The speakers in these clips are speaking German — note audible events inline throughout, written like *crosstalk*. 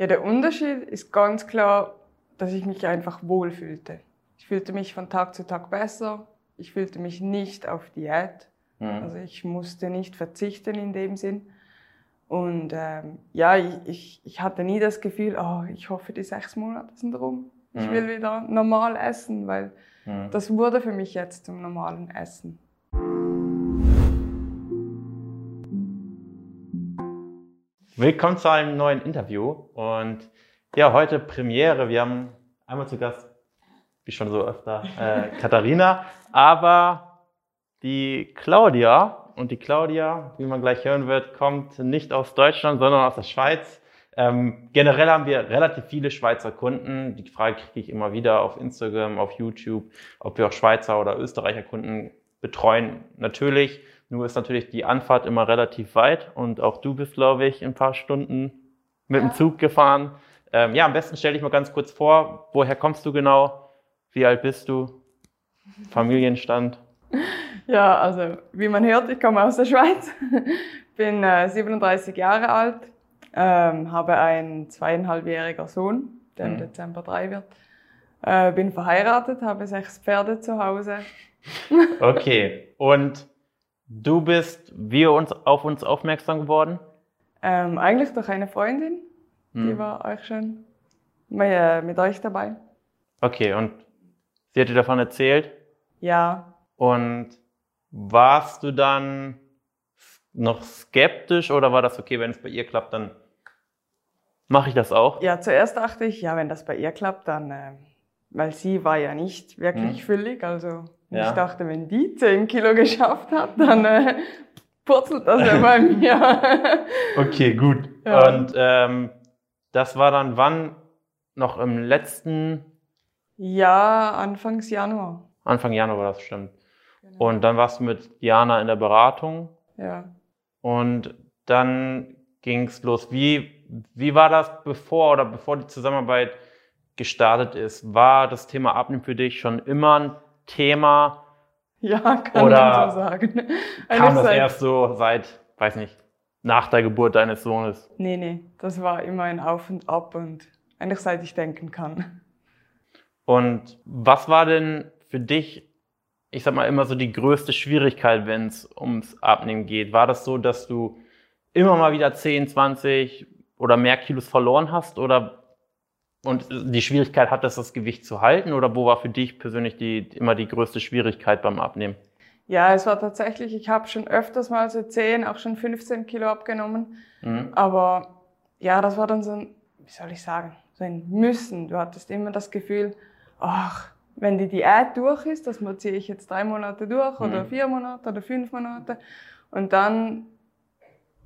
Ja, der Unterschied ist ganz klar, dass ich mich einfach wohlfühlte. Ich fühlte mich von Tag zu Tag besser. Ich fühlte mich nicht auf Diät. Mhm. Also ich musste nicht verzichten in dem Sinn. Und ähm, ja, ich, ich hatte nie das Gefühl, oh, ich hoffe, die sechs Monate sind rum. Ich mhm. will wieder normal essen, weil mhm. das wurde für mich jetzt zum normalen Essen. Willkommen zu einem neuen Interview und ja, heute Premiere. Wir haben einmal zu Gast, wie schon so öfter, äh, *laughs* Katharina, aber die Claudia und die Claudia, wie man gleich hören wird, kommt nicht aus Deutschland, sondern aus der Schweiz. Ähm, generell haben wir relativ viele Schweizer Kunden. Die Frage kriege ich immer wieder auf Instagram, auf YouTube, ob wir auch Schweizer oder Österreicher Kunden betreuen. Natürlich, nur ist natürlich die Anfahrt immer relativ weit und auch du bist, glaube ich, in ein paar Stunden mit ja. dem Zug gefahren. Ähm, ja, am besten stell dich mal ganz kurz vor, woher kommst du genau? Wie alt bist du? Familienstand? *laughs* Ja, also wie man hört, ich komme aus der Schweiz, *laughs* bin äh, 37 Jahre alt, ähm, habe einen zweieinhalbjähriger Sohn, der mhm. im Dezember drei wird, äh, bin verheiratet, habe sechs Pferde zu Hause. *laughs* okay, und du bist wie uns auf uns aufmerksam geworden? Ähm, eigentlich durch eine Freundin, mhm. die war euch schon mit, äh, mit euch dabei. Okay, und sie hat dir davon erzählt? Ja. Und warst du dann noch skeptisch oder war das okay, wenn es bei ihr klappt, dann mache ich das auch? Ja, zuerst dachte ich, ja, wenn das bei ihr klappt, dann, äh, weil sie war ja nicht wirklich hm. füllig, also ja. ich dachte, wenn die 10 Kilo geschafft hat, dann äh, purzelt das ja bei *laughs* mir. okay, gut. Ja. Und ähm, das war dann wann? Noch im letzten? Ja, Anfangs Januar. Anfang Januar war das, stimmt. Genau. Und dann warst du mit Diana in der Beratung. Ja. Und dann ging es los. Wie, wie war das bevor oder bevor die Zusammenarbeit gestartet ist? War das Thema Abnehmen für dich schon immer ein Thema? Ja, kann oder man so sagen. *laughs* kam das erst so seit, weiß nicht, nach der Geburt deines Sohnes? Nee, nee, das war immer ein Auf und Ab und eigentlich seit ich denken kann. Und was war denn für dich ich sag mal, immer so die größte Schwierigkeit, wenn es ums Abnehmen geht? War das so, dass du immer mal wieder 10, 20 oder mehr Kilos verloren hast oder und die Schwierigkeit hattest, das Gewicht zu halten oder wo war für dich persönlich die, immer die größte Schwierigkeit beim Abnehmen? Ja, es war tatsächlich, ich habe schon öfters mal so 10, auch schon 15 Kilo abgenommen. Mhm. Aber ja, das war dann so ein, wie soll ich sagen, so ein Müssen. Du hattest immer das Gefühl, ach, wenn die Diät durch ist, das ziehe ich jetzt drei Monate durch mhm. oder vier Monate oder fünf Monate und dann,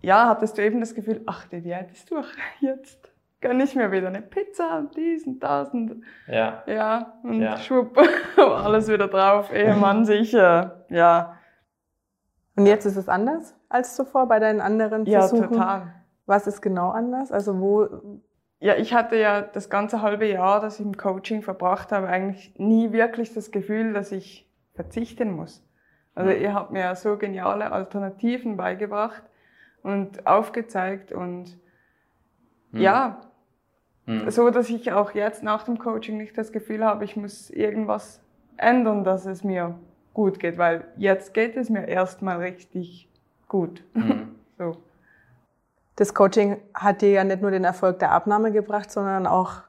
ja, hattest du eben das Gefühl, ach, die Diät ist durch, *laughs* jetzt gönn ich mir wieder eine Pizza und dies und das und ja, ja und ja. schwupp, *laughs* alles wieder drauf, *laughs* ehe man sich, äh, ja. Und jetzt ist es anders als zuvor bei deinen anderen Versuchen? Ja, total. Was ist genau anders? Also wo ja, ich hatte ja das ganze halbe Jahr, das ich im Coaching verbracht habe, eigentlich nie wirklich das Gefühl, dass ich verzichten muss. Also ihr habt mir ja so geniale Alternativen beigebracht und aufgezeigt und hm. ja, hm. so dass ich auch jetzt nach dem Coaching nicht das Gefühl habe, ich muss irgendwas ändern, dass es mir gut geht, weil jetzt geht es mir erstmal richtig gut. Hm. *laughs* so das Coaching hat dir ja nicht nur den Erfolg der Abnahme gebracht, sondern auch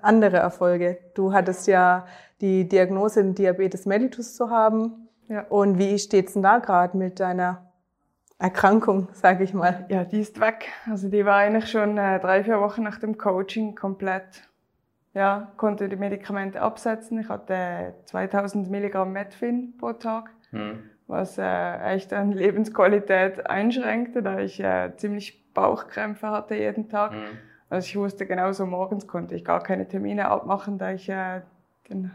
andere Erfolge. Du hattest ja die Diagnose, Diabetes mellitus zu haben. Ja. Und wie steht's denn da gerade mit deiner Erkrankung, sage ich mal? Ja, die ist weg. Also die war eigentlich schon äh, drei, vier Wochen nach dem Coaching komplett. Ja, konnte die Medikamente absetzen. Ich hatte 2000 Milligramm Metfin pro Tag. Hm was äh, echt an Lebensqualität einschränkte, da ich äh, ziemlich Bauchkrämpfe hatte jeden Tag. Mhm. Also ich wusste genauso, morgens konnte ich gar keine Termine abmachen, da ich äh, den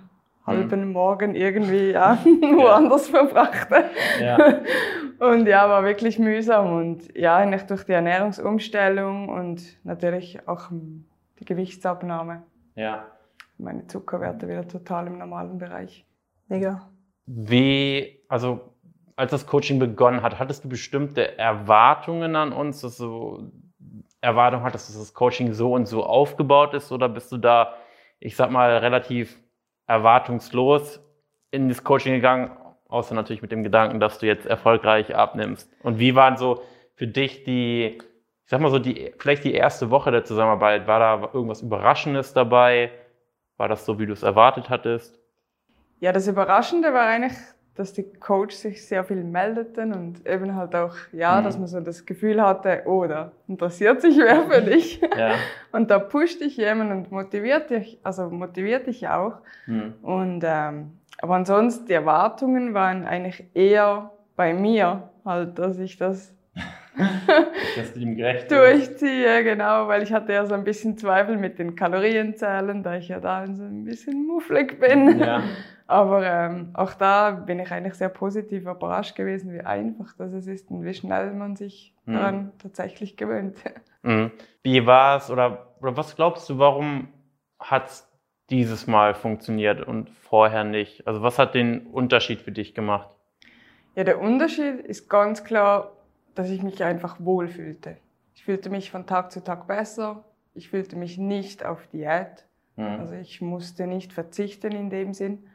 halben mhm. Morgen irgendwie ja, *laughs* *laughs* woanders ja. verbrachte. Ja. *laughs* Und ja, war wirklich mühsam und ja, nicht durch die Ernährungsumstellung und natürlich auch die Gewichtsabnahme. Ja. Meine Zuckerwerte wieder total im normalen Bereich. Mega. Wie, also als das Coaching begonnen hat, hattest du bestimmte Erwartungen an uns? Also Erwartung hattest, dass das Coaching so und so aufgebaut ist? Oder bist du da, ich sag mal, relativ erwartungslos in das Coaching gegangen? Außer natürlich mit dem Gedanken, dass du jetzt erfolgreich abnimmst. Und wie waren so für dich die, ich sag mal so, die, vielleicht die erste Woche der Zusammenarbeit? War da irgendwas Überraschendes dabei? War das so, wie du es erwartet hattest? Ja, das Überraschende war eigentlich, dass die Coaches sich sehr viel meldeten und eben halt auch, ja, mhm. dass man so das Gefühl hatte, oh, da interessiert sich wer für *laughs* dich. Ja. Und da pusht dich jemand und motiviert dich, also motiviert dich auch. Mhm. Und, ähm, aber ansonsten, die Erwartungen waren eigentlich eher bei mir, halt, dass ich das *laughs* dass du ihm gerecht *laughs* durchziehe, genau, weil ich hatte ja so ein bisschen Zweifel mit den Kalorienzahlen, da ich ja da so ein bisschen mufflig bin. Ja. Aber ähm, auch da bin ich eigentlich sehr positiv überrascht gewesen, wie einfach das ist und wie schnell man sich mhm. daran tatsächlich gewöhnt. *laughs* Mhm. Wie war es oder, oder was glaubst du, warum hat es dieses Mal funktioniert und vorher nicht? Also was hat den Unterschied für dich gemacht? Ja, der Unterschied ist ganz klar dass ich mich einfach wohlfühlte. Ich fühlte mich von Tag zu Tag besser. Ich fühlte mich nicht auf Diät. Mhm. Also ich musste nicht verzichten in dem Sinn.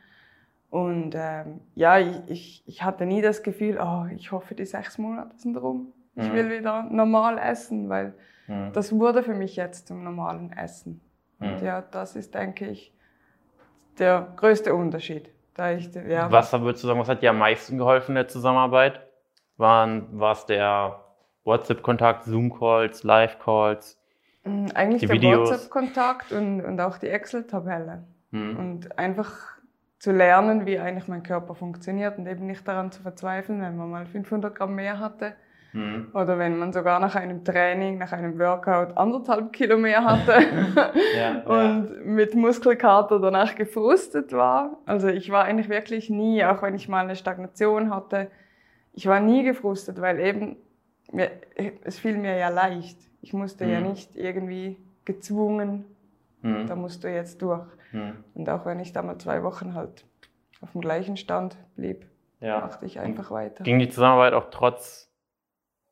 Und ähm, ja, ich, ich hatte nie das Gefühl, oh, ich hoffe, die sechs Monate sind rum. Ich mhm. will wieder normal essen, weil mhm. das wurde für mich jetzt zum normalen Essen. Und mhm. ja, das ist, denke ich, der größte Unterschied. Da ich, ja, was würdest du sagen, was hat dir am meisten geholfen in der Zusammenarbeit? waren, war es der WhatsApp-Kontakt, Zoom-Calls, Live-Calls? Mm, eigentlich der WhatsApp-Kontakt und, und auch die Excel-Tabelle. Hm. Und einfach zu lernen, wie eigentlich mein Körper funktioniert und eben nicht daran zu verzweifeln, wenn man mal 500 Gramm mehr hatte. Hm. Oder wenn man sogar nach einem Training, nach einem Workout anderthalb Kilo mehr hatte *laughs* ja, und ja. mit Muskelkater danach gefrustet war. Also ich war eigentlich wirklich nie, auch wenn ich mal eine Stagnation hatte, ich war nie gefrustet, weil eben mir, es fiel mir ja leicht. Ich musste mhm. ja nicht irgendwie gezwungen, mhm. da musst du jetzt durch. Mhm. Und auch wenn ich da mal zwei Wochen halt auf dem gleichen Stand blieb, ja. machte ich einfach weiter. Ging die Zusammenarbeit auch trotz,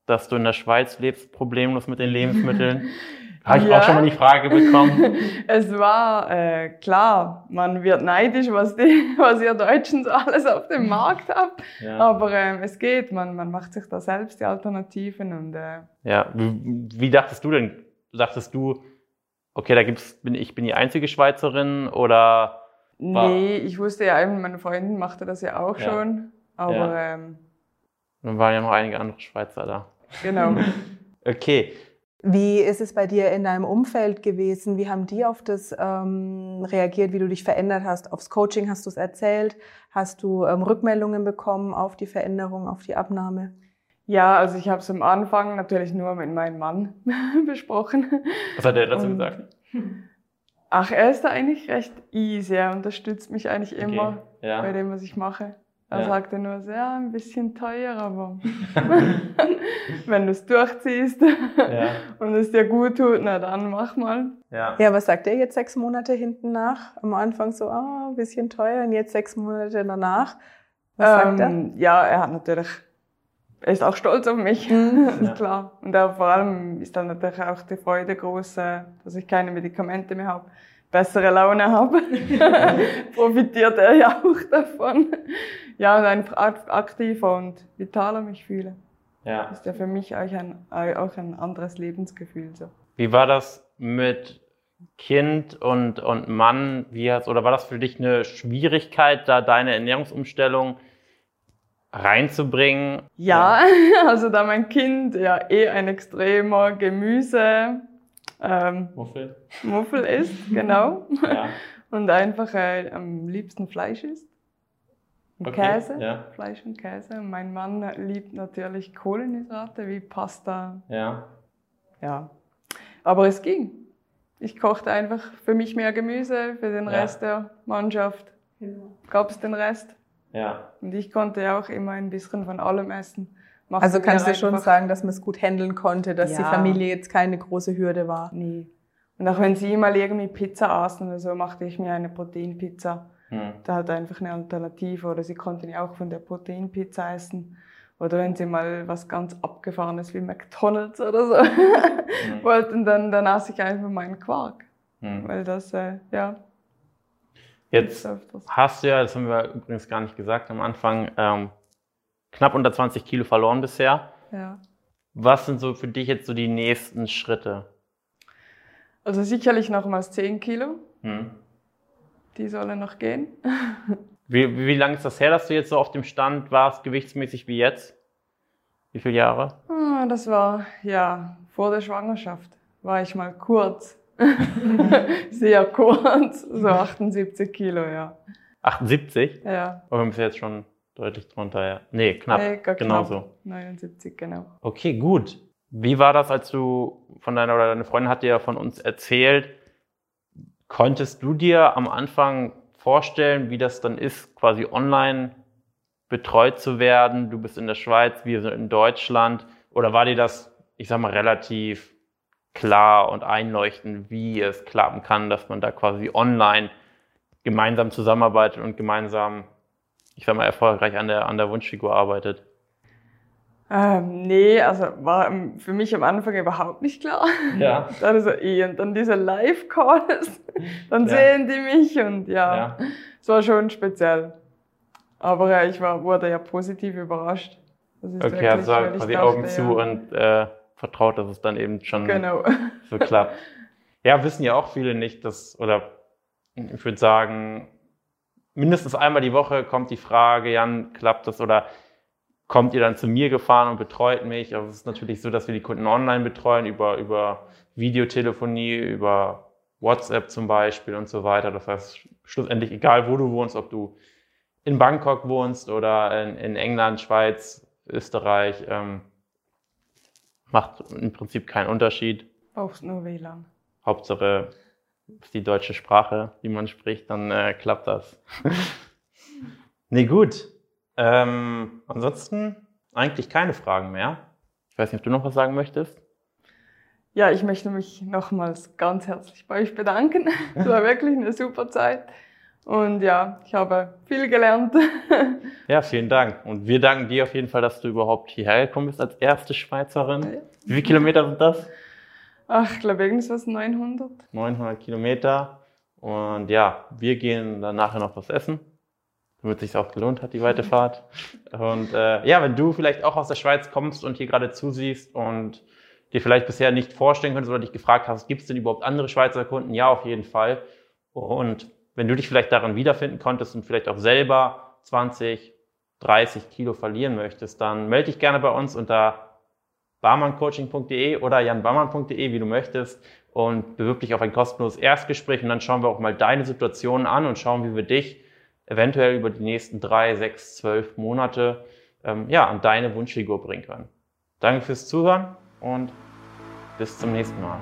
dass du in der Schweiz lebst, problemlos mit den Lebensmitteln? *laughs* Habe ich ja. auch schon mal die Frage bekommen. *laughs* es war äh, klar, man wird neidisch, was, die, *laughs* was ihr Deutschen so alles auf dem Markt habt. Ja. Aber ähm, es geht, man, man macht sich da selbst die Alternativen. Und, äh, ja, wie, wie dachtest du denn? Dachtest du, okay, da gibt's, bin, ich bin die einzige Schweizerin oder? War nee, ich wusste ja eben, meine Freundin machte das ja auch ja. schon. Aber ja. ähm, dann waren ja noch einige andere Schweizer da. Genau. *laughs* okay. Wie ist es bei dir in deinem Umfeld gewesen? Wie haben die auf das ähm, reagiert, wie du dich verändert hast? Aufs Coaching hast du es erzählt? Hast du ähm, Rückmeldungen bekommen auf die Veränderung, auf die Abnahme? Ja, also ich habe es am Anfang natürlich nur mit meinem Mann *laughs* besprochen. Was hat er dazu Und, gesagt? Ach, er ist da eigentlich recht easy. Er unterstützt mich eigentlich immer okay. ja. bei dem, was ich mache. Er ja. sagte nur, ja, ein bisschen teuer, aber *laughs* *laughs* wenn du es durchziehst ja. und es dir gut tut, na dann mach mal. Ja. ja, was sagt er jetzt sechs Monate hinten nach? Am Anfang so, ah, ein bisschen teuer und jetzt sechs Monate danach. Was ähm, sagt er? Ja, er hat natürlich, er ist auch stolz auf mich, mhm. *laughs* ist klar. Und auch vor allem ist dann natürlich auch die Freude groß, äh, dass ich keine Medikamente mehr habe bessere Laune habe, *laughs* *laughs* profitiert er ja auch davon. Ja, und einfach aktiver und vitaler mich fühle. Ja. Ist ja für mich auch ein, auch ein anderes Lebensgefühl. So. Wie war das mit Kind und, und Mann? Wie hast, oder war das für dich eine Schwierigkeit, da deine Ernährungsumstellung reinzubringen? Ja, *laughs* also da mein Kind ja eh ein extremer Gemüse ähm, Muffel. Muffel isst, genau. Ja. *laughs* Und einfach äh, am liebsten Fleisch isst. Und okay, Käse, ja. Fleisch und Käse. Und mein Mann liebt natürlich Kohlenhydrate wie Pasta. Ja. Ja. Aber es ging. Ich kochte einfach für mich mehr Gemüse, für den ja. Rest der Mannschaft gab es den Rest. Ja. Und ich konnte auch immer ein bisschen von allem essen also kannst du schon sagen, dass man es gut handeln konnte, dass ja. die Familie jetzt keine große Hürde war? Nee. Und auch wenn sie mal irgendwie Pizza aßen oder so, machte ich mir eine Proteinpizza. Hm. Da hat einfach eine Alternative. Oder sie konnten ja auch von der Proteinpizza essen. Oder wenn sie mal was ganz Abgefahrenes wie McDonalds oder so mhm. *laughs* wollten, dann, dann aß ich einfach meinen Quark. Mhm. Weil das, äh, ja. Jetzt hast du ja, das haben wir übrigens gar nicht gesagt am Anfang, ähm, knapp unter 20 Kilo verloren bisher. Ja. Was sind so für dich jetzt so die nächsten Schritte? Also sicherlich nochmals 10 Kilo. Hm. Die sollen noch gehen. *laughs* wie, wie lange ist das her, dass du jetzt so auf dem Stand warst, gewichtsmäßig wie jetzt? Wie viele Jahre? Ah, das war, ja, vor der Schwangerschaft war ich mal kurz. *laughs* Sehr kurz, so 78 Kilo, ja. 78? Ja. Aber wir sind jetzt schon Deutlich drunter, ja. Nee, knapp. Nee, genau so. 79, genau. Okay, gut. Wie war das, als du von deiner oder deine Freundin hat dir ja von uns erzählt? Konntest du dir am Anfang vorstellen, wie das dann ist, quasi online betreut zu werden? Du bist in der Schweiz, wir sind in Deutschland. Oder war dir das, ich sag mal, relativ klar und einleuchtend, wie es klappen kann, dass man da quasi online gemeinsam zusammenarbeitet und gemeinsam ich sag mal, erfolgreich an der, an der Wunschfigur arbeitet? Ähm, nee, also war für mich am Anfang überhaupt nicht klar. Ja. *laughs* dann so, eh, und dann diese Live-Calls, *laughs* dann ja. sehen die mich und ja, ja, es war schon speziell. Aber ja, ich war, wurde ja positiv überrascht. okay, also quasi dachte, Augen zu ja. und äh, vertraut, dass es dann eben schon genau. *laughs* so klappt. Ja, wissen ja auch viele nicht, dass, oder ich würde sagen, mindestens einmal die Woche kommt die Frage, Jan, klappt das oder kommt ihr dann zu mir gefahren und betreut mich? Also es ist natürlich so, dass wir die Kunden online betreuen, über, über Videotelefonie, über WhatsApp zum Beispiel und so weiter. Das heißt, schlussendlich, egal wo du wohnst, ob du in Bangkok wohnst oder in, in England, Schweiz, Österreich, ähm, macht im Prinzip keinen Unterschied. Brauchst nur WLAN. Hauptsache, die deutsche Sprache, die man spricht, dann äh, klappt das. *laughs* nee, gut. Ähm, ansonsten eigentlich keine Fragen mehr. Ich weiß nicht, ob du noch was sagen möchtest. Ja, ich möchte mich nochmals ganz herzlich bei euch bedanken. *laughs* Es war wirklich eine super Zeit. Und ja, ich habe viel gelernt. *laughs* ja, vielen Dank. Und wir danken dir auf jeden Fall, dass du überhaupt hierher gekommen bist als erste Schweizerin. Wie viele Kilometer sind das? Ach, ich glaube irgendwas 900. 900 Kilometer. Und ja, wir gehen dann nachher noch was essen, damit es sich auch gelohnt hat, die weite Fahrt. Und äh, ja, wenn du vielleicht auch aus der Schweiz kommst und hier gerade zusiehst und dir vielleicht bisher nicht vorstellen könntest oder dich gefragt hast, gibt es denn überhaupt andere Schweizer Kunden? Ja, auf jeden Fall. Und wenn du dich vielleicht daran wiederfinden konntest und vielleicht auch selber 20, 30 Kilo verlieren möchtest, dann melde dich gerne bei uns unter barmanncoaching.de oder janbarmann.de, wie du möchtest, und bewirb dich auf ein kostenloses Erstgespräch und dann schauen wir auch mal deine Situation an und schauen, wie wir dich eventuell über die nächsten drei, sechs, zwölf Monate ähm, ja, an deine Wunschfigur bringen können. Danke fürs Zuhören und bis zum nächsten Mal.